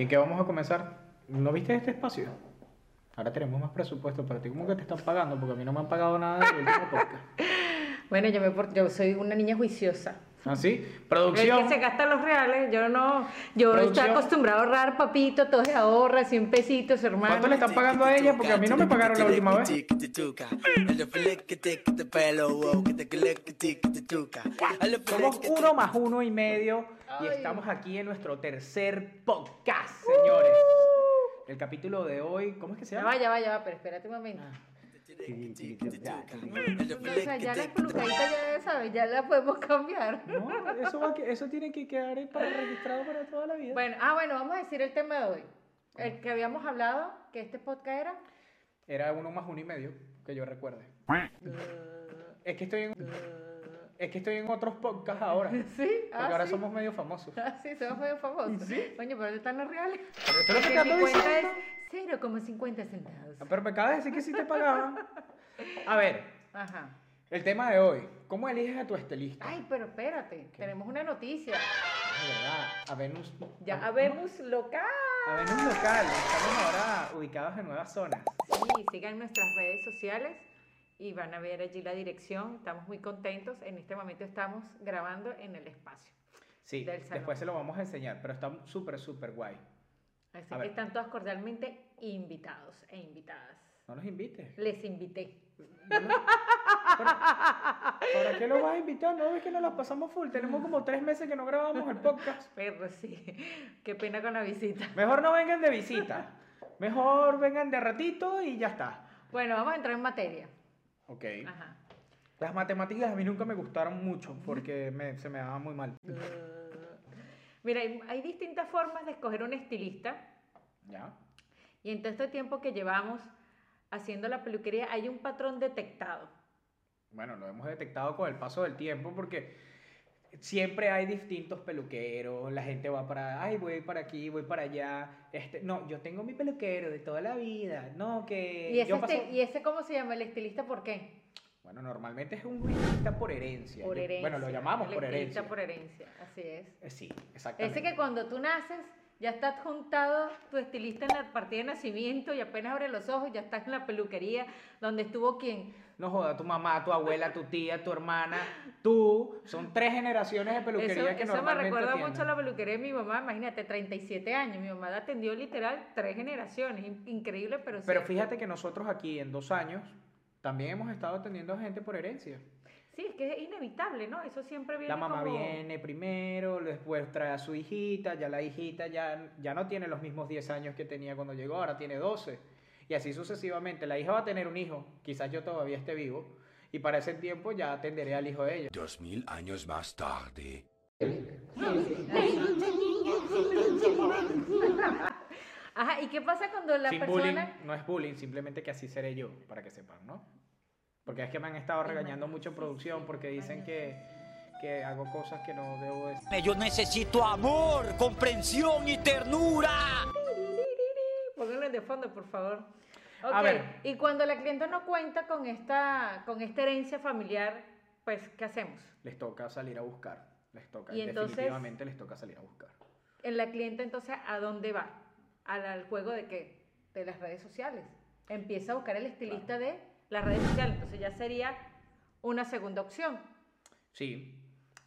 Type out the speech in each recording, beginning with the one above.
¿Y en qué vamos a comenzar? ¿No viste este espacio? Ahora tenemos más presupuesto para ti. ¿Cómo que te están pagando? Porque a mí no me han pagado nada del último podcast. Bueno, yo, me, yo soy una niña juiciosa. ¿Ah, sí? El Producción. que se gasta los reales, yo no. Yo Producción. estoy acostumbrado a ahorrar, papito, todo se ahorra, 100 pesitos, hermano. ¿Cuánto le están pagando a ella? Porque a mí no me pagaron la última vez. Somos uno más uno y medio y estamos aquí en nuestro tercer podcast, señores. El capítulo de hoy, ¿cómo es que se Ya llama? va, ya va, ya va, pero espérate un momento. Ah. O sea, ya la pelucadita ya sabes, ya la podemos cambiar. No, eso, va que- eso tiene que quedar para registrado para toda la vida. Bueno, ah, bueno, vamos a decir el tema de hoy. El que habíamos hablado, que este podcast era. Era uno más uno y medio, que yo recuerde. Es que estoy en, es que estoy en otros podcasts ahora. Porque Sí, ah, ahora sí. somos medio famosos. Ah, sí, somos medio famosos. Sí. Coño, pero ¿dónde están los reales? Pero es lo que Porque te diciendo. es 0,50 centavos. Ah, Pero me acabas de decir que sí te pagaban. A ver, Ajá. el tema de hoy. ¿Cómo eliges a tu estilista? Ay, pero espérate, tenemos una noticia. De verdad, a Venus. Ya a- habemos local. A Venus local. Estamos ahora ubicados en nuevas zonas. Sí, sigan nuestras redes sociales y van a ver allí la dirección. Estamos muy contentos. En este momento estamos grabando en el espacio. Sí, Del salón. después se lo vamos a enseñar, pero está súper, súper guay. Así A que ver. están todos cordialmente invitados e invitadas. No nos invites. Les invité. ¿Para qué lo vas a invitar? No ves que nos la pasamos full. Tenemos como tres meses que no grabamos el podcast. Pero sí, qué pena con la visita. Mejor no vengan de visita. Mejor vengan de ratito y ya está. Bueno, vamos a entrar en materia. Ok. Ajá. Las matemáticas a mí nunca me gustaron mucho porque me- se me daban muy mal. Mira, hay, hay distintas formas de escoger un estilista. ¿Ya? Y en todo este tiempo que llevamos haciendo la peluquería, hay un patrón detectado. Bueno, lo hemos detectado con el paso del tiempo porque siempre hay distintos peluqueros, la gente va para, ay, voy para aquí, voy para allá. Este, no, yo tengo mi peluquero de toda la vida, no, que ¿Y ese, yo paso- esti- ¿Y ese cómo se llama? ¿El estilista por qué? Bueno, normalmente es un estilista por herencia. Por Yo- herencia. Bueno, lo llamamos el por estilista herencia. por herencia, así es. Eh, Sí, exactamente. Ese que cuando tú naces ya está adjuntado tu estilista en la partida de nacimiento y apenas abre los ojos ya estás en la peluquería donde estuvo quien. No joda, tu mamá, tu abuela, tu tía, tu hermana, tú. Son tres generaciones de peluquería Eso, que eso me normalmente recuerda mucho a la peluquería de mi mamá, imagínate, 37 años. Mi mamá atendió literal tres generaciones, in- increíble, pero Pero cierto. fíjate que nosotros aquí en dos años también hemos estado atendiendo a gente por herencia. Sí, es que es inevitable, ¿no? Eso siempre viene La mamá como- viene primero, después trae a su hijita, ya la hijita ya, ya no tiene los mismos 10 años que tenía cuando llegó, ahora tiene 12. Y así sucesivamente. La hija va a tener un hijo, quizás yo todavía esté vivo, y para ese tiempo ya atenderé al hijo de ella. Dos mil años más tarde. Ajá, ¿y qué pasa cuando la Sin persona... bullying, no es bullying, simplemente que así seré yo, para que sepan, ¿no? Porque es que me han estado regañando mucho en producción porque dicen que, que hago cosas que no debo decir. Yo necesito amor, comprensión y ternura. De fondo, por favor. A Ok, ver. Y cuando la clienta no cuenta con esta, con esta herencia familiar, pues, ¿qué hacemos? Les toca salir a buscar, les toca, Y entonces- definitivamente les toca salir a buscar. En la clienta, entonces, ¿a dónde va? Al, al juego de qué? De las redes sociales. Empieza a buscar el estilista de las redes sociales. Entonces ya sería una segunda opción. Sí,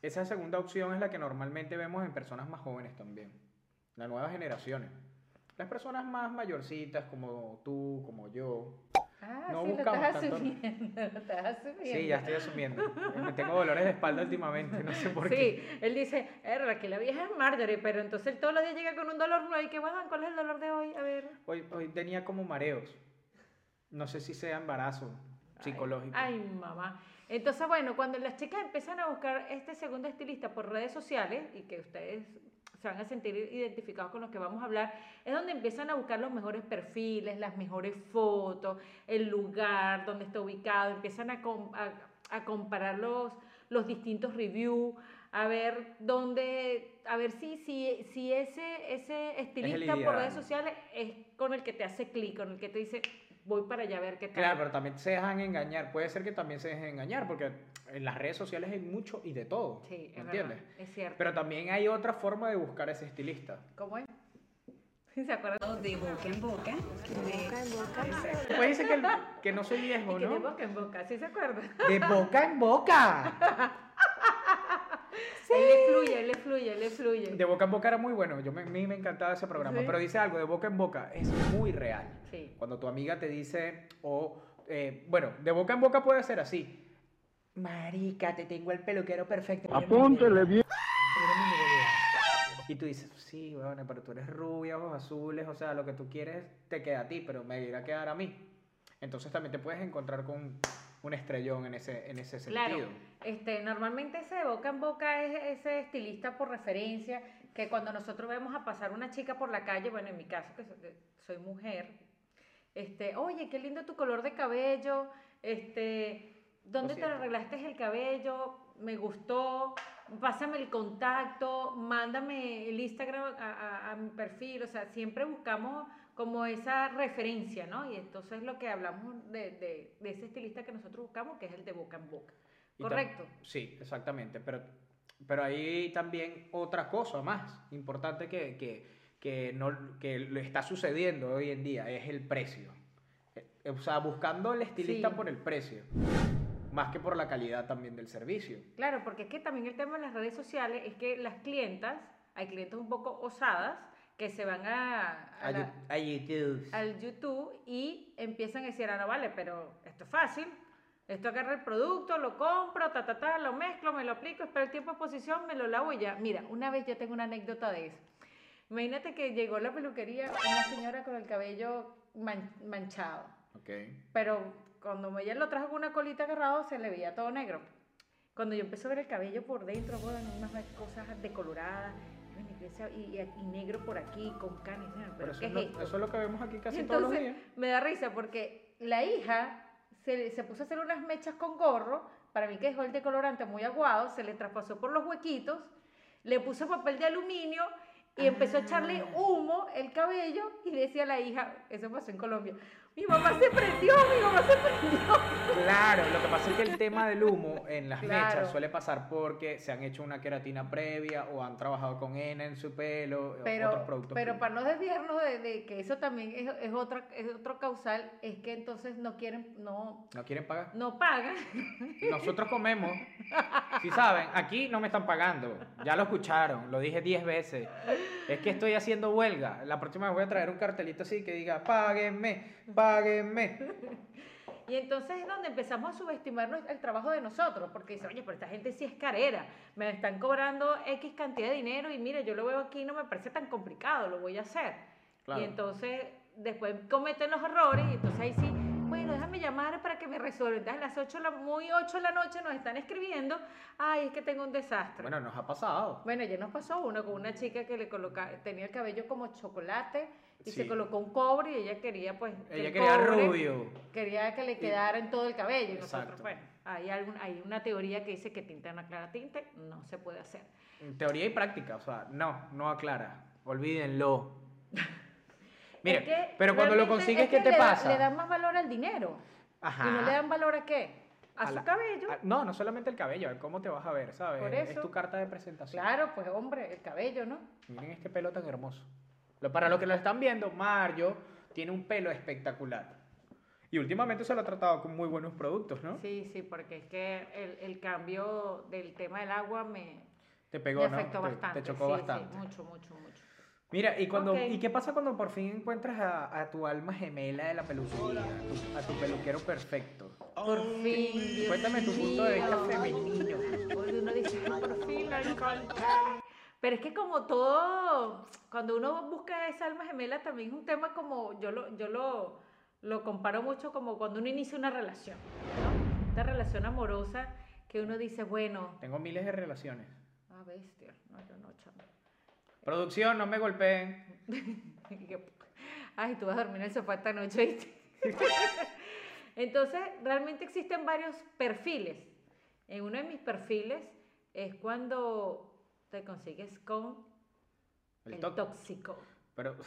esa segunda opción es la que normalmente vemos en personas más jóvenes también, las nuevas generaciones. Las personas más mayorcitas como tú, como yo. Ah, No sí, lo buscamos estás tanto- asumiendo, lo estás asumiendo. Sí, ya estoy asumiendo. Me tengo dolores de espalda últimamente, no sé por qué. Sí, él dice, "Erra, que la vieja es Marjorie, pero entonces él todos los días llega con un dolor nuevo y que bueno, ¿cuál es el dolor de hoy? A ver. Hoy, hoy tenía como mareos. No sé si sea embarazo psicológico. Ay, mamá. Entonces, bueno, cuando las chicas empiezan a buscar este segundo estilista por redes sociales y que ustedes se van a sentir identificados con los que vamos a hablar, es donde empiezan a buscar los mejores perfiles, las mejores fotos, el lugar donde está ubicado, empiezan a, a- a comparar los, los distintos reviews, a ver dónde, a ver si, si, si ese, ese estilista por redes sociales es con el que te hace clic, con el que te dice, voy para allá a ver qué tal. Claro, pero también se dejan engañar. Puede ser que también se dejen engañar, porque en las redes sociales hay mucho y de todo. Sí, ¿me es entiendes? verdad, es cierto. Pero también hay otra forma de buscar ese estilista. ¿Cómo es? ¿Se acuerdan? de boca en boca. de- Puede decir que, el- que no soy viejo, Que de ¿no? boca en boca, ¿sí se acuerdan? De boca en boca. Él le fluye, él le fluye, él le fluye. De boca en boca era muy bueno. Yo me, a mí me encantaba ese programa. Sí. Pero dice algo, de boca en boca es muy real. Sí. Cuando tu amiga te dice, o, eh, bueno, de boca en boca puede ser así. Marica, te tengo el peluquero perfecto. Apúntele bien. Y tú dices, sí, bueno, pero tú eres rubia, ojos azules, o sea, lo que tú quieres te queda a ti, pero me irá a quedar a mí. Entonces también te puedes encontrar con un estrellón en ese, en ese sentido. Claro, este, normalmente ese de boca en boca es ese estilista por referencia, que cuando nosotros vemos a pasar una chica por la calle, bueno, en mi caso, que soy, mujer, este, oye, qué lindo tu color de cabello, este, ¿dónde te arreglaste el cabello? Me gustó, pásame el contacto, mándame el Instagram a, a- a mi perfil, o sea, siempre buscamos como esa referencia, ¿no? Y entonces lo que hablamos de, de- de ese estilista que nosotros buscamos, que es el de boca en boca. Correcto. Sí, exactamente. Pero, pero hay también otra cosa más importante que, que, que, no, que le está sucediendo hoy en día, es el precio. Eh, O sea, buscando el estilista Sí. por el precio, más que por la calidad también del servicio. Claro, porque es que también el tema de las redes sociales es que las clientas, hay clientes un poco osadas que se van a, a A, la- a YouTube. al YouTube y empiezan a decir, ah, no vale, pero esto es fácil. Esto agarra el producto, lo compro, ta, ta, ta, lo mezclo, me lo aplico, espero el tiempo de exposición, me lo lavo y ya. Mira, una vez yo tengo una anécdota de eso. Imagínate que llegó a la peluquería una señora con el cabello man- manchado. Pero cuando ella lo trajo con una colita agarrado, se le veía todo negro. Cuando yo empecé a ver el cabello por dentro, bueno, unas cosas decoloradas, y esa- y, y- y negro por aquí, con canas, ¿pero, Pero eso, qué es esto? eso es lo que vemos aquí casi todos los días. Me da risa porque la hija se, se puso a hacer unas mechas con gorro, para mí que dejó el decolorante muy aguado, se le traspasó por los huequitos, le puso papel de aluminio y empezó a echarle Ah. humo el cabello y decía la hija, eso pasó en Colombia, mi mamá se prendió, mi mamá se prendió. Claro, lo que pasa es que el tema del humo en las Claro. mechas suele pasar porque se han hecho una queratina previa o han trabajado con henna en su pelo, o otros Pero, productos. pero primos. para no desviarnos de, de que eso también es, es, otra, es otro causal, es que entonces no quieren, no, ¿No quieren pagar? no pagan. Nosotros comemos. Si saben, aquí no me están pagando. Ya lo escucharon, lo dije 10 veces. Es que estoy haciendo huelga. La próxima vez voy a traer un cartelito así que diga, páguenme, páguenme. Y entonces es donde empezamos a subestimar el trabajo de nosotros, porque dice, oye, pero esta gente sí es carera, me están cobrando X cantidad de dinero y mire, yo lo veo aquí no me parece tan complicado, lo voy a hacer. Claro. Y entonces después cometen los errores y entonces ahí sí, bueno, déjame llamar para que me resuelvan. A las 8, de la, muy 8 de la noche nos están escribiendo, ay, es que tengo un desastre. Bueno, nos ha pasado. Bueno, ya nos pasó uno con una chica que le coloca, tenía el cabello como chocolate y se colocó un cobre y ella quería pues que Ella el quería cobre- rubio. quería que le quedara en todo el cabello nosotros bueno hay algún, hay una teoría que dice que tinta en aclara tinte no se puede hacer En teoría y práctica, o sea, no, no aclara. Olvídenlo. Mire, Es que pero cuando lo consigues, es ¿qué que te le da- pasa? le dan más valor al dinero Ajá. y no le dan valor a qué a, su la- cabello a- no, no solamente el cabello, a cómo te vas a ver, ¿sabes? Por Es tu carta de presentación. claro pues hombre el cabello no Miren este pelo tan hermoso. Para los que lo están viendo, Mario tiene un pelo espectacular. Y últimamente se lo ha tratado con muy buenos productos, ¿no? sí sí porque es que el, el cambio del tema del agua me, Te pegó, me ¿no? afectó Te- bastante Te, chocó sí, bastante. sí, mucho mucho mucho Mira, ¿y, cuando, Ok. ¿y qué pasa cuando por fin encuentras a, a tu alma gemela de la peluquería? A tu, a tu peluquero perfecto. por fin Dios Cuéntame tu punto de vista femenino. Uno dice, "Ay, por fin lo encontré". Pero es que como todo, cuando uno busca esa alma gemela también es un tema como, yo lo, yo lo, lo comparo mucho como cuando uno inicia una relación, ¿no? Una relación amorosa que uno dice, bueno, Tengo miles de relaciones. ah, bestia, no, yo no, chamo. Producción, no me golpeen. Ay, tú vas a dormir en el sofá esta noche. ¿viste? Entonces, realmente existen varios perfiles. En uno de mis perfiles es cuando te consigues con El el, tóxico. Pero,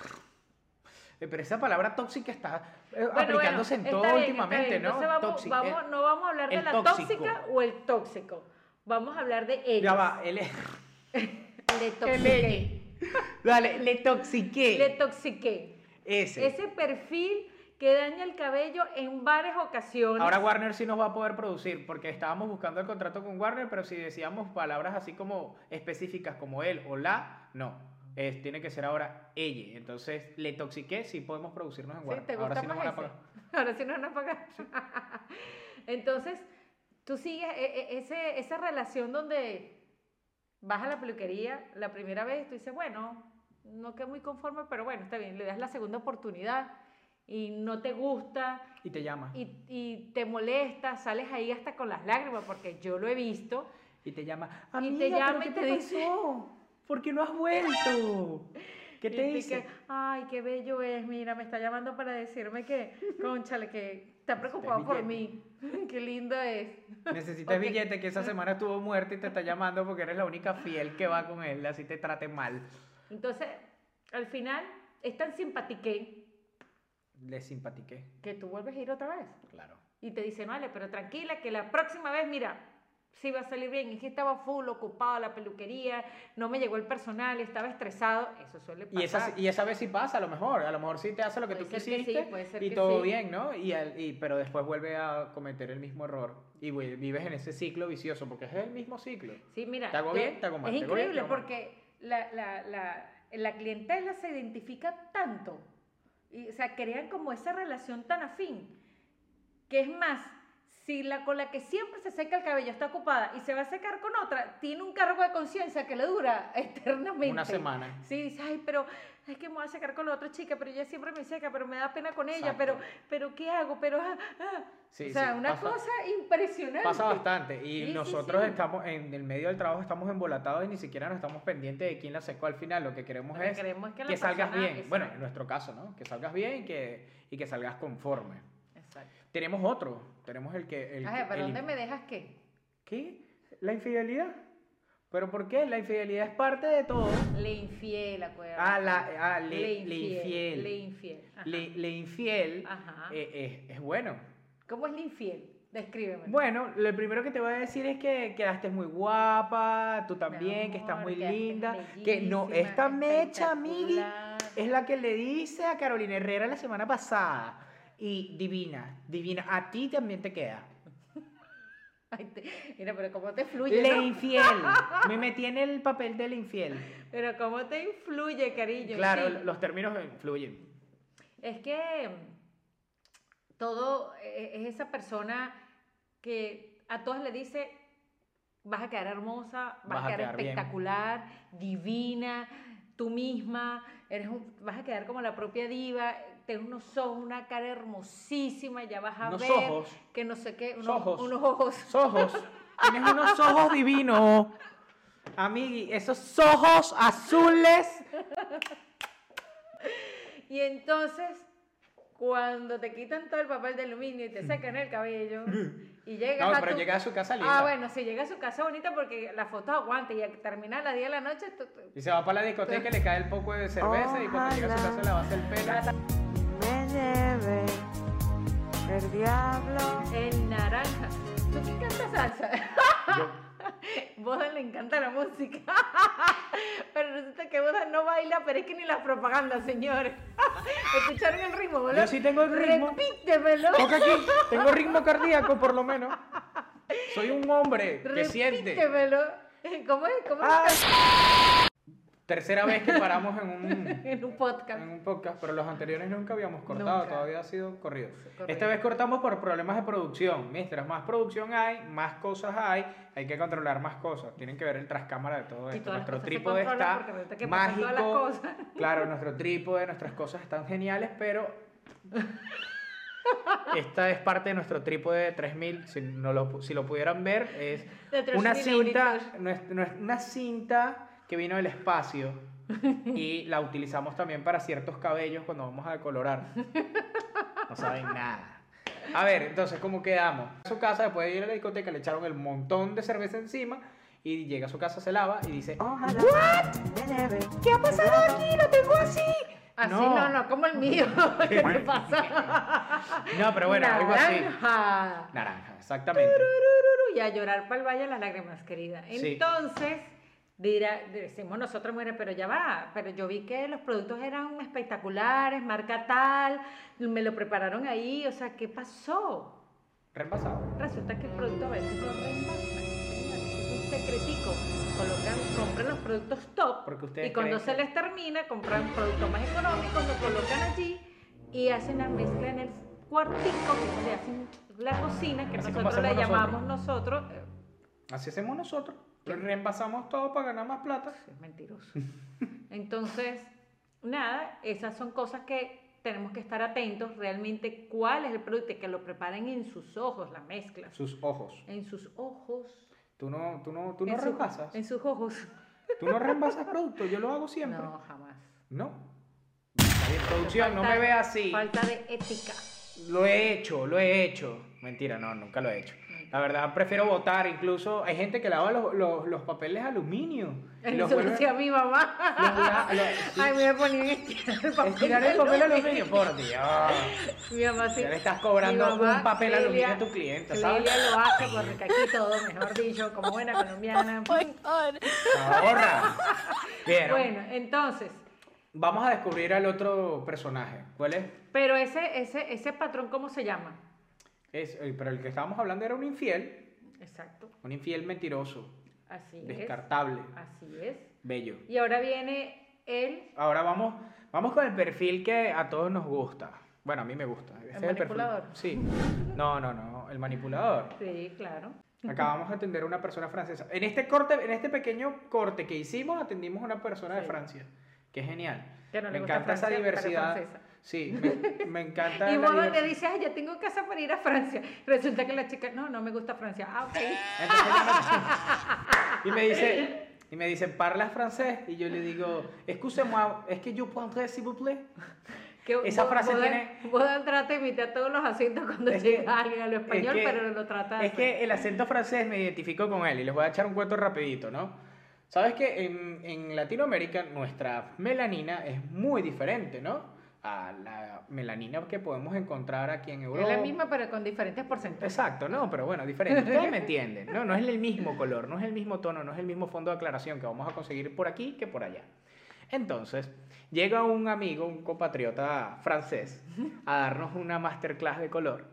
Eh, pero esa palabra tóxica está eh, Bueno, aplicándose bueno, en todo bien, últimamente. ¿no? Entonces vamos, Eh, no vamos a hablar de el la tóxico. tóxica o el tóxico. Vamos a hablar de ellos. ya va, él es- Le es- Dale, le toxiqué. Le toxiqué. Ese. Ese perfil que daña el cabello en varias ocasiones. Ahora Warner sí nos va a poder producir, porque estábamos buscando el contrato con Warner, pero si decíamos palabras así como específicas como él o la, no. Es, tiene que ser ahora ella. Entonces, le toxiqué, sí podemos producirnos en Sí, Warner. ¿te ahora gusta sí nos van a pagar. Ahora sí nos van a pagar. Entonces, tú sigues e- e- ese, esa relación donde vas a la peluquería la primera vez, tú dices, bueno, no quedé muy conforme, pero bueno, está bien, le das la segunda oportunidad y no te gusta Y te llama. y, y te molesta, sales ahí hasta con las lágrimas, porque yo lo he visto. Y te llama. Y Amiga, te ¿pero llama qué y te dice- pasó? ¿Por qué no has vuelto? ¿Qué Y te te dice? que, Ay, qué bello es, mira, me está llamando para decirme que, conchale, que está preocupado por mí. qué lindo es. Necesitas Ok. billete que esa semana estuvo muerto y te está llamando porque eres la única fiel que va con él, así te trate mal. Entonces, al final, es tan simpatiqué Le simpatiqué, que tú vuelves a ir otra vez. claro. Y te dicen, vale, pero tranquila, que la próxima vez, mira, sí va a salir bien. Es que estaba full, ocupado la peluquería, no me llegó el personal, estaba estresado. Eso suele pasar. Y esa, y esa vez sí pasa, a lo mejor. A lo mejor sí te hace lo que Puede tú ser que sí, quisiste puede ser y que todo sí. bien, ¿no? Y, y- pero después vuelve a cometer el mismo error y vives en ese ciclo vicioso porque es el mismo ciclo. Sí, mira. ¿Te hago yo- bien? ¿Te hago mal? Es ¿Te hago bien? increíble ¿Te hago mal? porque la, la, la, la clientela se identifica tanto. Y, o sea, crean como esa relación tan afín. Que es más, si la con la que siempre se seca el cabello está ocupada y se va a secar con otra, tiene un cargo de conciencia que le dura eternamente. Una semana. Sí, dice, ay, pero es que me voy a secar con la otra chica, pero ella siempre me seca, pero me da pena con ella, Exacto. pero, pero ¿qué hago? Pero, ah, ah". Sí, o sea, sí, una pasa- cosa impresionante. Pasa bastante y Sí, nosotros estamos en el medio del trabajo, estamos embolatados y ni siquiera nos estamos pendientes de quién la secó al final. Lo que queremos Lo que es queremos es que salgas bien. Bueno, en nuestro caso, ¿no? Que salgas bien y que, y que salgas conforme. Tenemos otro, tenemos el que... El, Ajá, ¿pero el- dónde me dejas qué? ¿Qué? ¿La infidelidad? ¿Pero por qué? La infidelidad es parte de todo. Le infiel, acuérdate. Ah, la, ah, le, le infiel. Le infiel. Le, le infiel Ajá. eh, es, es bueno. ¿Cómo es le infiel? Descríbeme. Bueno, lo primero que te voy a decir es que quedaste muy guapa, tú también, que estás amor, muy linda. Que no, esta mecha, amigui, es la que le dice a Carolina Herrera la semana pasada. Y divina, divina, a ti también te queda. Ay, te- mira, pero cómo te fluye, Le ¿no? infiel. Me metí en el papel del infiel. Pero cómo te influye, cariño. Claro, Sí. los términos influyen. Es que mm, todo eh, es esa persona que a todas le dice, vas a quedar hermosa, vas, a quedar, bien". espectacular, divina, tú misma, eres un- vas a quedar como la propia diva, tienes unos ojos, una cara hermosísima, ya vas a Unos ver ojos. que no sé qué, unos, Ojos. unos ojos. Ojos. Tienes unos ojos divinos. Amigui, esos ojos azules. Y entonces, cuando te quitan todo el papel de aluminio y te secan el cabello, y llegas No, a pero tu... llega a su casa linda. Ah, bueno, si llega a su casa bonita porque la foto aguanta y al terminar las 10 de la noche, tú- tú- Y se va para la discoteca, le cae el poco de cerveza y cuando llega a su casa le va a hacer el pelo. El diablo. el naranja. ¿Tú quién canta salsa? Boda le encanta la música. pero resulta que Boda no baila, pero es que ni las propagandas, señores. ¿Escucharon el ritmo, boludo? Yo sí tengo el ritmo. Repítemelo. Toca aquí, tengo ritmo cardíaco por lo menos. Soy un hombre que siente. Repítemelo. ¿Cómo es? ¿Cómo es? Tercera vez que paramos en un, En un podcast. en un podcast, pero los anteriores nunca habíamos cortado, Nunca. todavía ha sido corrido. corrido. Esta vez cortamos por problemas de producción. Mientras más producción hay, más cosas hay, hay que controlar más cosas. Tienen que ver el trascámara de todo Y esto. Nuestro trípode está que mágico. las cosas. Claro, nuestro trípode, nuestras cosas están geniales, pero esta es parte de nuestro trípode de 3000. Si, no lo, si lo pudieran ver, es De 3.000 una cinta, una cinta que vino del espacio y la utilizamos también para ciertos cabellos cuando vamos a decolorar. No saben nada. A ver, entonces, ¿cómo quedamos? A su casa, después de ir a la discoteca, le echaron el montón de cerveza encima y llega a su casa, se lava y dice, lleve. ¿qué ha pasado aquí? ¡Lo tengo así! Así No. no, no, como el mío. ¿Qué te pasa? No, pero bueno, algo así. Naranja. Naranja, exactamente. Y a llorar para el valle las lágrimas, querida. Sí. Dirá, decimos nosotros, mujeres, pero ya va, pero yo vi que los productos eran espectaculares, marca tal, me lo prepararon ahí, o sea, ¿qué pasó? Reempasado. Resulta que el producto a veces lo señores, es un secretico. Colocan, compran los productos top y cuando se les termina, compran productos más económicos, lo colocan allí y hacen la mezcla en el cuartico, que donde hacen la cocina, que Así nosotros le llamamos nosotros. eh, Así hacemos nosotros. Reempasamos todo para ganar más plata. Es mentiroso. Entonces, nada, esas son cosas que tenemos que estar atentos realmente cuál es el producto y que lo preparen en sus ojos, la mezcla. Sus ojos. En sus ojos. Tú no, tú no, tú no en, su- reempasas. en sus ojos. Tú no reempasas productos. Yo lo hago siempre. No, jamás. No. Bien, producción, no me ve así. Falta de ética. Lo he hecho, lo he hecho. Mentira, no, nunca lo he hecho. La verdad, prefiero votar. Incluso hay gente que lava los, los, los papeles de aluminio. los Eso hacía mi mamá. los la- los- Ay, me ponían a estirar el papel. Estirar el papel de aluminio, por Dios. Mi mamá sí. Ya le estás cobrando mamá, un papel Clelia- aluminio a tu cliente, ¿sabes? Clelia lo hace porque aquí todo, mejor dicho, como buena colombiana. Ahorra. Bien, Bueno, entonces, vamos a descubrir al otro personaje. ¿Cuál es? pero ese, ese, ese patrón, ¿cómo se llama? Es eh, pero el que estábamos hablando era un infiel. Exacto, Un infiel mentiroso, así descartable, es. Así es. bello. Y ahora viene él, Ahora vamos, vamos con el perfil que a todos nos gusta. Bueno, a mí me gusta. Perfil. manipulador? Sí. No, no, no. El manipulador. sí, claro. Acabamos de atender a una persona francesa. En este corte, en este pequeño corte que hicimos, atendimos a una persona de. Francia. Que es genial. Que no me encanta esa Francia, diversidad. Sí, me, me encanta. Y le diversidad. dices, ay, yo tengo casa para ir a Francia. Resulta que la chica, no, no me gusta Francia. Ah, ok. Entonces y me dice, y me dice, ¿parlas francés? Y yo le digo, excusez-moi, ¿es que yo prendrais, s'il vous plaît? Que Esa vos- frase vos- tiene- Vos trata de imitar todos los acentos cuando Es que- llega alguien a lo español, es que- pero lo trata Es que el acento francés me identificó con él y les voy a echar un cuento rapidito, ¿no? Sabes que en, en Latinoamérica nuestra melanina es muy diferente, ¿no? A la melanina que podemos encontrar aquí en Europa. Es la misma, pero con diferentes porcentajes. Exacto, no, pero bueno, diferente. Ustedes me entienden, ¿no? No es el mismo color, no es el mismo tono, no es el mismo fondo de aclaración que vamos a conseguir por aquí que por allá. Entonces, llega un amigo, un compatriota francés, a darnos una masterclass de color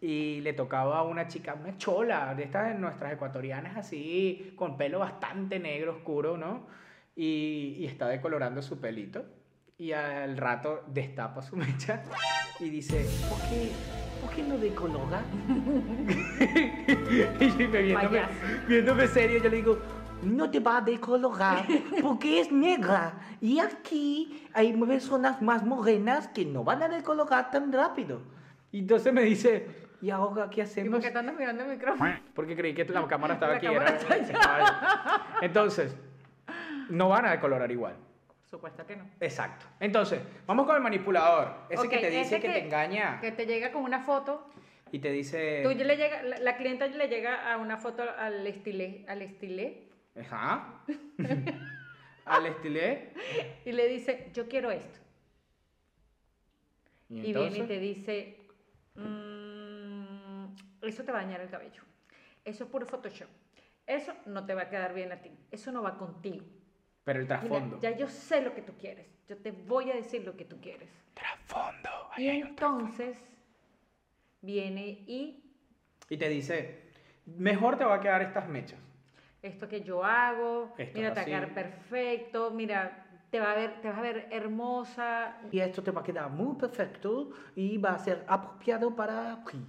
y le tocaba a una chica, una chola, de estas de nuestras ecuatorianas así, con pelo bastante negro, oscuro, ¿no? Y, y está decolorando su pelito. Y al rato destapa su mecha y dice, ¿por qué, ¿por qué no decolora? y yo me viéndome, viéndome serio, yo le digo, no te va a decolorar porque es negra. Y aquí hay personas más morenas que no van a decolorar tan rápido. Y entonces me dice, ¿y ahora qué ¿Y hacemos? por qué andas mirando el micrófono? Porque creí que la cámara estaba La aquí. cámara era-. Entonces, no van a decolorar igual. Por supuesto que no. Exacto. Entonces, vamos con el manipulador. Ese que te dice que, te engaña Que te llega con una foto. y te dice... Tú le llega, la, la clienta le llega a una foto al estilé, al estilé Ajá. Al estilé. y le dice, yo quiero esto. Y, Y viene y te dice, "Mm, eso te va a dañar el cabello. Eso es puro Photoshop. Eso no te va a quedar bien a ti. Eso no va contigo. Pero el Mira, trasfondo. ya yo sé lo que tú quieres. Yo te voy a decir lo que tú quieres. Trasfondo. Y entonces viene y Y te dice, mejor te va a quedar estas mechas. esto que yo hago, Esto mira, te va a quedar perfecto, mira, te va a ver, te vas a ver hermosa. Y esto te va a quedar muy perfecto y va a ser apropiado para ti.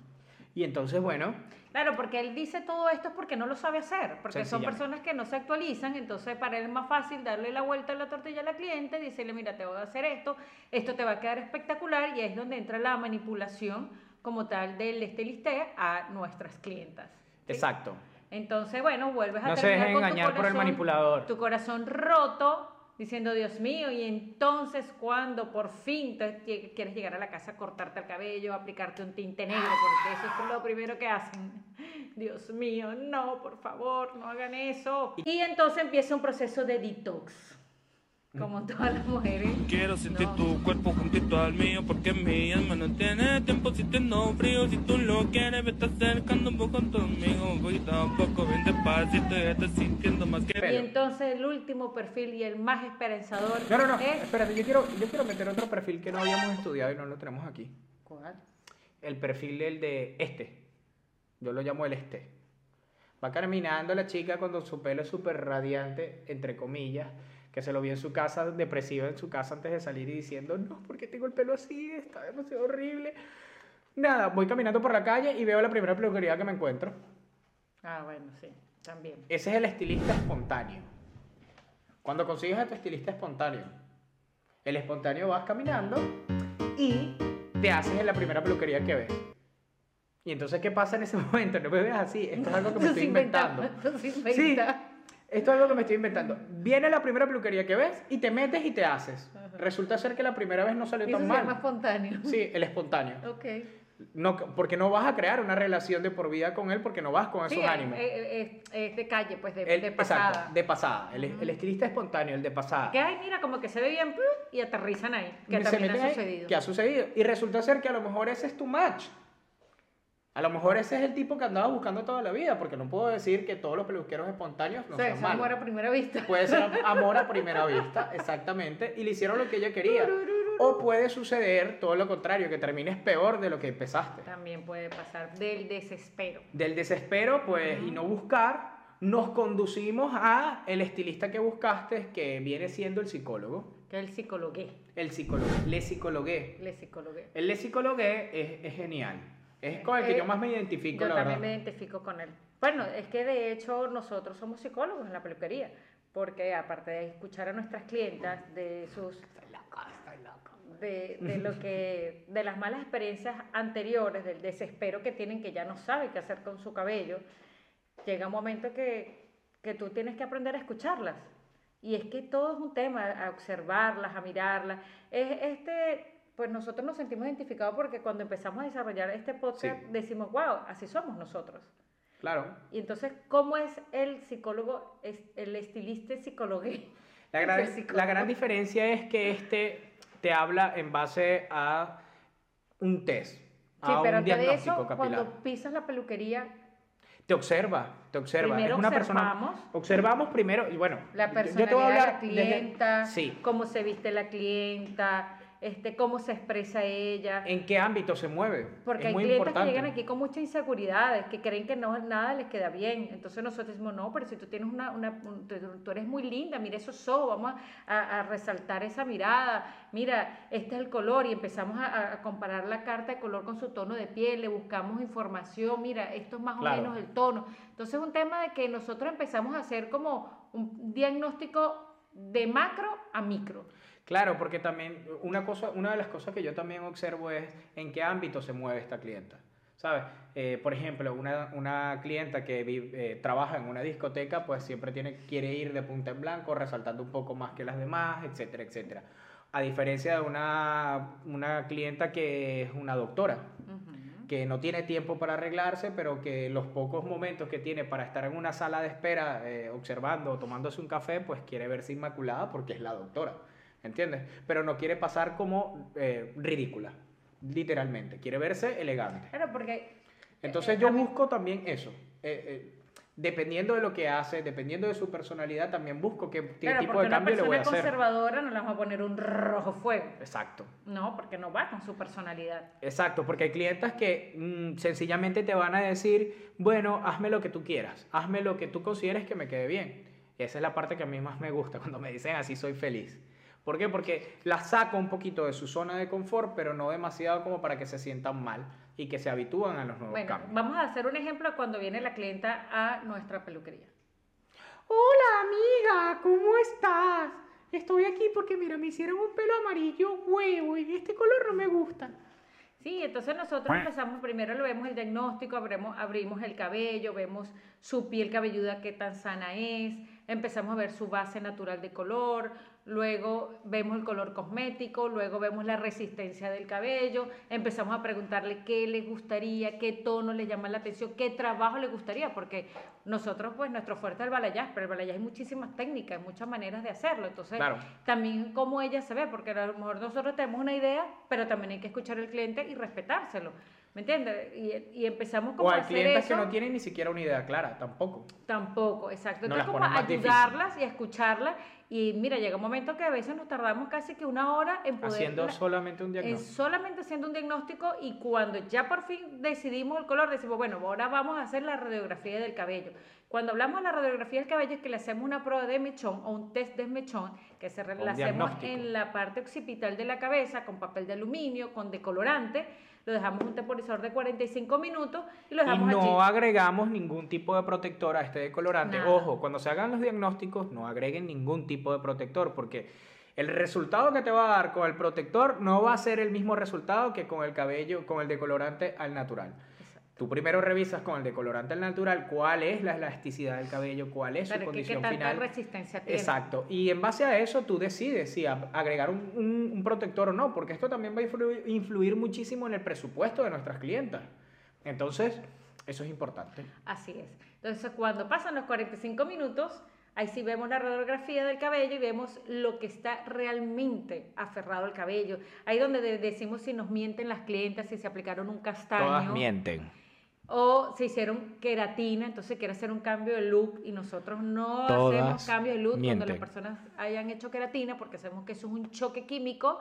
Y entonces, bueno, Claro, porque él dice todo esto es porque no lo sabe hacer, porque son personas que no se actualizan, entonces para él es más fácil darle la vuelta a la tortilla a la cliente, decirle, mira, te voy a hacer esto, esto te va a quedar espectacular y es donde entra la manipulación como tal del estiliste a nuestras clientas. ¿sí? exacto. Entonces, bueno, vuelves a No se dejen con tu engañar por el corazón- manipulador. Tu corazón roto, diciendo, Dios mío, y entonces cuando por fin quieres llegar a la casa, cortarte el cabello, aplicarte un tinte negro, porque eso es lo primero que hacen. Dios mío, no, por favor, no hagan eso. Y entonces empieza un proceso de detox. Como todas las mujeres. Quiero sentir No. tu cuerpo juntito al mío porque mi alma no tiene tiempo sintiendo frío. Si tú lo quieres, me estás acercando un poco conmigo. Poquito a poco, bien despacito, ya estás sintiendo más que... Y entonces el último perfil y el más esperanzador No, no, no, es... espérate, yo quiero, yo quiero meter otro perfil que no habíamos estudiado y no lo tenemos aquí. ¿Cuál? El perfil del de este. Yo lo llamo el este. Va caminando la chica con su pelo súper radiante, entre comillas, que se lo vio en su casa, depresiva en su casa antes de salir y diciendo, no, porque tengo el pelo así, está demasiado horrible. Nada, voy caminando por la calle y veo la primera peluquería que me encuentro. Ah, bueno, sí, también. Ese es el estilista espontáneo. Cuando consigues a tu estilista espontáneo, el espontáneo vas caminando y te haces en la primera peluquería que ves. Y entonces, ¿qué pasa en ese momento? No me veas así, esto es algo que me estoy inventando. Sí. Esto es algo que me estoy inventando. Viene la primera peluquería que ves y te metes y te haces. Resulta ser que la primera vez no salió tan se llama mal. espontáneo. Sí, el espontáneo. Ok. No, porque no vas a crear una relación de por vida con él porque no vas con esos Sí, es, ánimos. es- es de calle, pues de, El- de pasada. Exacto, de pasada. El, el estilista espontáneo, el de pasada. Que ay, mira, como que se ve bien y aterrizan ahí. Que se también ha sucedido. Que ha sucedido. Y resulta ser que a lo mejor ese es tu match. A lo mejor ese es el tipo que andaba buscando toda la vida, porque no puedo decir que todos los peluqueros espontáneos no o sea, sean es amor malos. a primera vista. Puede ser amor a primera vista, exactamente, y le hicieron lo que ella quería. O puede suceder todo lo contrario, que termines peor de lo que empezaste. También puede pasar del desespero. Del desespero, pues, y no buscar, nos conducimos a el estilista que buscaste, que viene siendo el psicólogo. Que el psicologué. El psicólogo, le psicologué. Le psicologué. El le psicologué es, es genial. Es con el que Eh, yo más me identifico, Yo la también verdad. me identifico con él. Bueno, es que de hecho nosotros somos psicólogos en la peluquería, porque aparte de escuchar a nuestras clientas de sus de, de lo que de las malas experiencias anteriores, del desespero que tienen que ya no saben qué hacer con su cabello, llega un momento que, que tú tienes que aprender a escucharlas. Y es que todo es un tema, a observarlas, a mirarlas. Es, este, pues nosotros nos sentimos identificados porque cuando empezamos a desarrollar este podcast Sí. decimos, wow, así somos nosotros. Claro. Y entonces, ¿cómo es el psicólogo, el estilista psicologué? La gran, psicólogo. la gran diferencia es que este te habla en base a un test, Sí, a pero un antes de diagnóstico eso, capilar. cuando pisas la peluquería, Te observa, te observa. Primero es una observamos. persona. Observamos primero, y bueno, la personalidad yo te voy a hablar de la clienta, desde- sí. cómo se viste la clienta, este, cómo se expresa ella. ¿En qué ámbito se mueve? Porque es hay muy clientes importante. que llegan aquí con muchas inseguridades, que creen que no, nada les queda bien. Entonces nosotros decimos, no, pero si tú tienes una, una un- tú, eres muy linda, mira esos ojos, vamos a, a- a resaltar esa mirada, mira, este es el color y empezamos a, a comparar la carta de color con su tono de piel, le buscamos información, mira, esto es más Claro. o menos el tono. Entonces es un tema de que nosotros empezamos a hacer como un diagnóstico de macro a micro. Claro, porque también una cosa, una de las cosas que yo también observo es en qué ámbito se mueve esta clienta. ¿Sabes? Eh, por ejemplo, una, una clienta que eh, trabaja en una discoteca, pues siempre tiene, quiere ir de punta en blanco, resaltando un poco más que las demás, etcétera, etcétera. A diferencia de una, una clienta que es una doctora, que no tiene tiempo para arreglarse, pero que los pocos momentos que tiene para estar en una sala de espera eh, observando o tomándose un café, pues quiere verse inmaculada porque es la doctora, ¿entiendes? Pero no quiere pasar como eh, ridícula, literalmente, quiere verse elegante. Claro, porque... Entonces eh, yo busco también eso. eh, eh, dependiendo de lo que hace, dependiendo de su personalidad, también busco qué, Claro, tipo de una cambio le voy a persona hacer. conservadora no le vamos a poner un rojo fuego. Exacto. No, porque no va con su personalidad. Exacto, porque hay clientas que mm, sencillamente te van a decir, bueno, hazme lo que tú quieras, hazme lo que tú consideres que me quede bien. Y esa es la parte que a mí más me gusta, cuando me dicen así soy feliz. ¿Por qué? Porque la saco un poquito de su zona de confort, pero no demasiado como para que se sientan mal y que se habitúan a los nuevos Bueno, cambios. vamos a hacer un ejemplo cuando viene la clienta a nuestra peluquería. Hola amiga, ¿cómo estás? Estoy aquí porque mira, me hicieron un pelo amarillo huevo y este color no me gusta. Sí, entonces nosotros empezamos, primero le vemos el diagnóstico, abrimos, abrimos el cabello, vemos su piel cabelluda, qué tan sana es, empezamos a ver su base natural de color, luego vemos el color cosmético, luego vemos la resistencia del cabello, empezamos a preguntarle qué le gustaría, qué tono le llama la atención, qué trabajo le gustaría, porque nosotros, pues, nuestro fuerte es el balayage, pero el balayage hay muchísimas técnicas, muchas maneras de hacerlo, entonces, Claro. también cómo ella se ve, porque a lo mejor nosotros tenemos una idea, pero también hay que escuchar al cliente y respetárselo, ¿me entiendes? Y, y empezamos como O a hacer clientes eso. que no tienen ni siquiera una idea clara, tampoco. Tampoco, exacto. No Entonces, como ayudarlas y a escucharlas. Y mira, llega un momento que a veces nos tardamos casi que una hora en poder. Haciendo la- solamente un en diagnóstico. solamente haciendo un diagnóstico y cuando ya por fin decidimos el color, decimos, bueno, ahora vamos a hacer la radiografía del cabello. Cuando hablamos de la radiografía del cabello es que le hacemos una prueba de mechón o un test de mechón que se la hacemos en la parte occipital de la cabeza con papel de aluminio, con decolorante, lo dejamos un temporizador de 45 minutos y lo Y dejamos allí. no agregamos ningún tipo de protector a este decolorante. Nada. Ojo, cuando se hagan los diagnósticos, no agreguen ningún tipo de protector, porque el resultado que te va a dar con el protector no va a ser el mismo resultado que con el cabello, con el decolorante al natural. Tú primero revisas con el decolorante al natural cuál es la elasticidad del cabello, cuál es Claro, su que- que condición final. resistencia tiene. Exacto. Y en base a eso tú decides si agregar un, un- un protector o no, porque esto también va a influir, influir muchísimo en el presupuesto de nuestras clientas. Entonces, eso es importante. Así es. Entonces, cuando pasan los 45 minutos, ahí sí vemos la radiografía del cabello y vemos lo que está realmente aferrado al cabello. Ahí donde de- decimos si nos mienten las clientas, si se aplicaron un castaño. mienten. O se hicieron queratina, entonces quiere hacer un cambio de look y nosotros no Todas hacemos cambio de look cuando las personas hayan hecho queratina porque sabemos que eso es un choque químico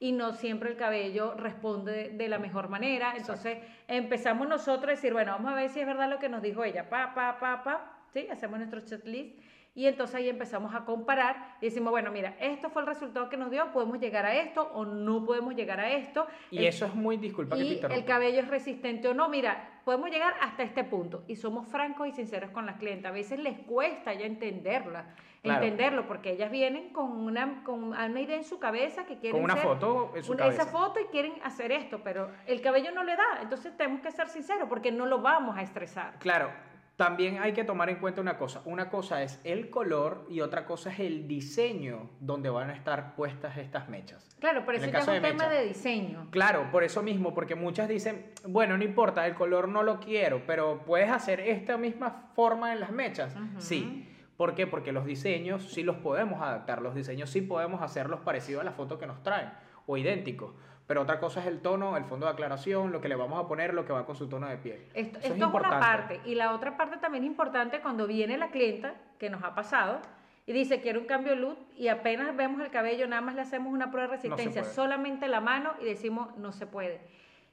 y no siempre el cabello responde de la mejor manera. Entonces empezamos nosotros a decir, bueno, vamos a ver si es verdad lo que nos dijo ella, pa, pa, pa, pa, ¿sí? Hacemos nuestro checklist y entonces ahí empezamos a comparar y decimos, bueno, mira, esto fue el resultado que nos dio, podemos llegar a esto o no podemos llegar a esto. Y El- eso es muy, disculpa que te el cabello es resistente o no. Mira, podemos llegar hasta este punto y somos francos y sinceros con las clientes. A veces les cuesta ya entenderla, Claro. entenderlo, porque ellas vienen con una, con una idea en su cabeza que quieren Con una ser foto en su una- cabeza. esa foto y quieren hacer esto, pero el cabello no le da. Entonces tenemos que ser sinceros porque no lo vamos a estresar. Claro, también hay que tomar en cuenta una cosa. Una cosa es el color y otra cosa es el diseño donde van a estar puestas estas mechas. Claro, pero En eso es un de tema mecha. de diseño. Claro, por eso mismo, porque muchas dicen, bueno, no importa, el color no lo quiero, pero puedes hacer esta misma forma en las mechas. Sí. ¿Por qué? Porque los diseños sí los podemos adaptar, los diseños sí podemos hacerlos parecidos a la foto que nos traen o idénticos. Pero otra cosa es el tono, el fondo de aclaración, lo que le vamos a poner, lo que va con su tono de piel. Esto, es, una parte. Y la otra parte también importante cuando viene la clienta, que nos ha pasado, y dice, quiero un cambio de luz, y apenas vemos el cabello, nada más le hacemos una prueba de resistencia, solamente la mano, y decimos, no se puede.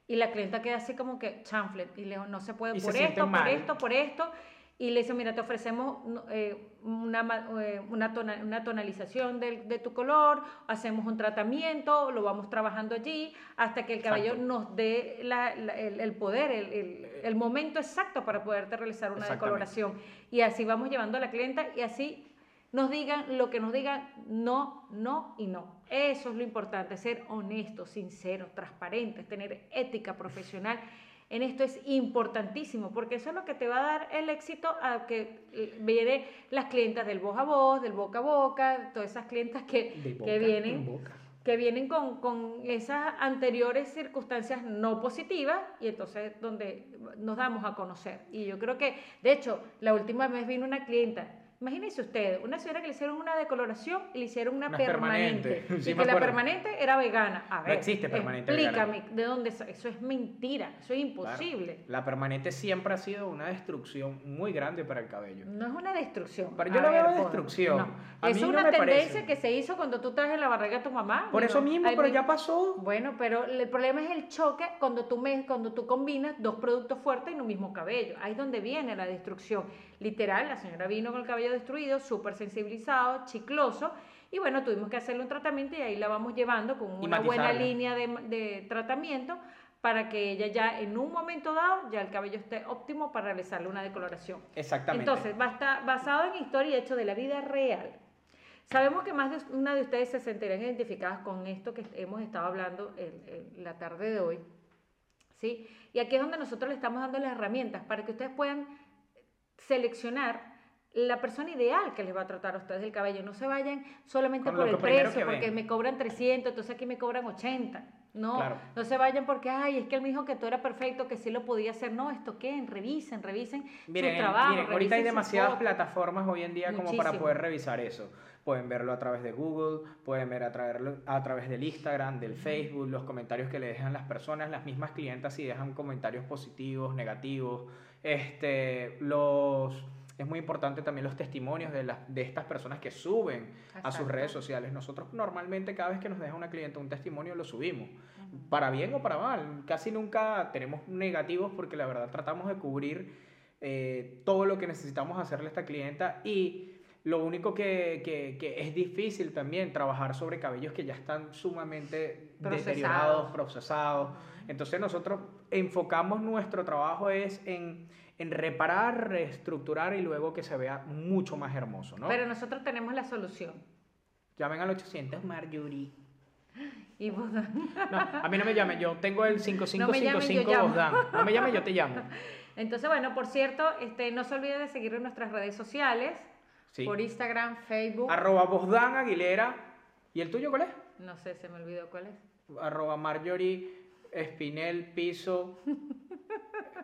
Y la clienta queda así como que, chanflet, y le digo, no se puede Y se por esto, por esto, por esto. Y le dice, mira, te ofrecemos eh, una, eh, una, tona- una tonalización del- de, tu color, hacemos un tratamiento, lo vamos trabajando allí, hasta que el cabello Exacto. nos dé la- la- el, el poder, el, el- el momento exacto para poderte realizar una decoloración. Y así vamos llevando a la clienta y así nos digan lo que nos digan, no, no y no. Eso es lo importante, ser honestos, sinceros, transparentes, tener ética profesional. En esto es importantísimo, porque eso es lo que te va a dar el éxito a que eh, vienen las clientas del voz a voz, del boca a boca, todas esas clientas que, que vienen que vienen con, con esas anteriores circunstancias no positivas y entonces donde nos damos a conocer. Y yo creo que, de hecho, la última vez vino una clienta, imagínense ustedes, una señora que le hicieron una decoloración y le hicieron una Una permanente. permanente, sí y que la permanente era vegana. A No ver, existe permanente Explícame de dónde eso es mentira, eso es imposible. La permanente siempre ha sido una destrucción muy grande para el cabello. No es una destrucción. Pero yo A lo veo Bodo, destrucción. no. A Es mí una tendencia parece. que se hizo cuando tú traes en la barriga a tu mamá. Por eso mismo, pero mi- ya pasó. Bueno, pero el problema es el choque cuando tú, me, cuando tú combinas dos productos fuertes en un mismo cabello. Ahí es donde viene la destrucción. Literal, la señora vino con el cabello destruido, súper sensibilizado, chicloso. Y bueno, tuvimos que hacerle un tratamiento y ahí la vamos llevando con una buena línea de, de tratamiento para que ella ya en un momento dado, ya el cabello esté óptimo para realizarle una decoloración. Exactamente. Entonces, basta- basado en historia y hecho de la vida real, sabemos que más de una de ustedes se sentirán identificadas con esto que hemos estado hablando en, en la tarde de hoy. ¿sí? Y aquí es donde nosotros le estamos dando las herramientas para que ustedes puedan seleccionar la persona ideal que les va a tratar a ustedes el cabello. No se vayan solamente Con por el precio, que porque me cobran 300, entonces aquí me cobran 80. No, Claro. no se vayan porque, ay, es que él me dijo que todo era perfecto, que sí lo podía hacer. No, esto qué, revisen, revisen Miren, su trabajo. miren, ahorita hay demasiadas fotos. plataformas hoy en día como para poder revisar eso. Pueden verlo a través de Google, pueden ver a través, a través del Instagram, del Facebook, los comentarios que le dejan las personas, las mismas clientas si dejan comentarios positivos, negativos. Este, los, es muy importante también los testimonios de, las, de estas personas que suben a sus redes sociales. Nosotros normalmente cada vez que nos deja una clienta un testimonio lo subimos, para bien o para mal. Casi nunca tenemos negativos porque la verdad tratamos de cubrir eh, todo lo que necesitamos hacerle a esta clienta y lo único que, que- que es difícil también trabajar sobre cabellos que ya están sumamente Procesados. deteriorados, procesados. Entonces nosotros enfocamos nuestro trabajo es en, en reparar, reestructurar y luego que se vea mucho más hermoso, ¿no? Pero nosotros tenemos la solución. Llamen al 800 Marjorie. Y vos, No, a mí no me llamen, yo tengo el No me llamen, yo 5555 llamo. Bosdan. No me llamen, yo te llamo. Entonces, bueno, por cierto, este, no se olviden de seguir en nuestras redes sociales, Sí. por Instagram, Facebook. Arroba Bosdan Aguilera. ¿Y el tuyo cuál es? No sé, se me olvidó cuál es. Arroba Marjorie Espinel Piso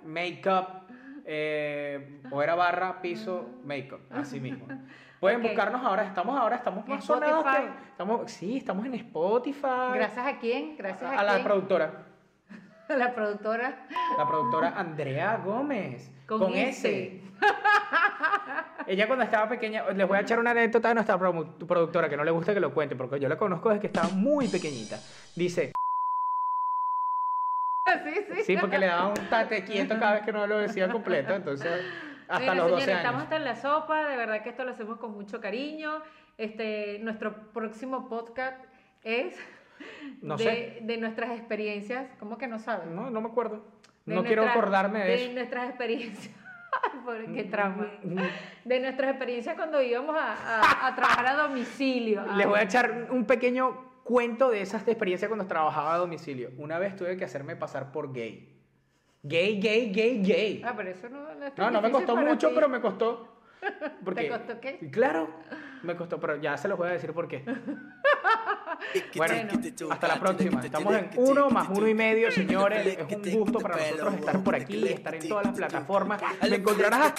Makeup. Eh, o era barra piso makeup, así mismo. Pueden buscarnos ahora, estamos ahora, estamos más sonados que- estamos, sí, estamos en Spotify. Gracias a quién? Gracias a, a, la quién? productora, A la productora. la productora Andrea Gómez. Con Con, S. S. Ella cuando estaba pequeña, les voy a echar una anécdota de nuestra productora que no le gusta que lo cuente porque yo la conozco desde que estaba muy pequeñita. Dice, sí, sí. sí, porque le daba un tate quieto cada vez que no lo decía completo, entonces hasta Mira, los 12 señores, años. estamos hasta en la sopa, de verdad que esto lo hacemos con mucho cariño. Este, nuestro próximo podcast es No de, sé. de nuestras experiencias. ¿Cómo que no saben? No, no me acuerdo. De no quiero nuestra- acordarme de, eso. Mm, nuestras experiencias. Qué trauma. De nuestras experiencias cuando íbamos a, a- a trabajar a domicilio. Les voy a Ay, echar un pequeño cuento de esas experiencias cuando trabajaba a domicilio. Una vez tuve que hacerme pasar por gay. Gay, gay, gay, gay. Ah, pero eso no, no No, no me costó mucho, ti. pero me costó. Porque, costó qué? Claro, me costó, pero ya se los voy a decir por qué. Bueno, hasta la próxima. Estamos en uno más uno y medio, señores. Es un gusto para nosotros estar por aquí, estar en todas las plataformas. Me encontrarás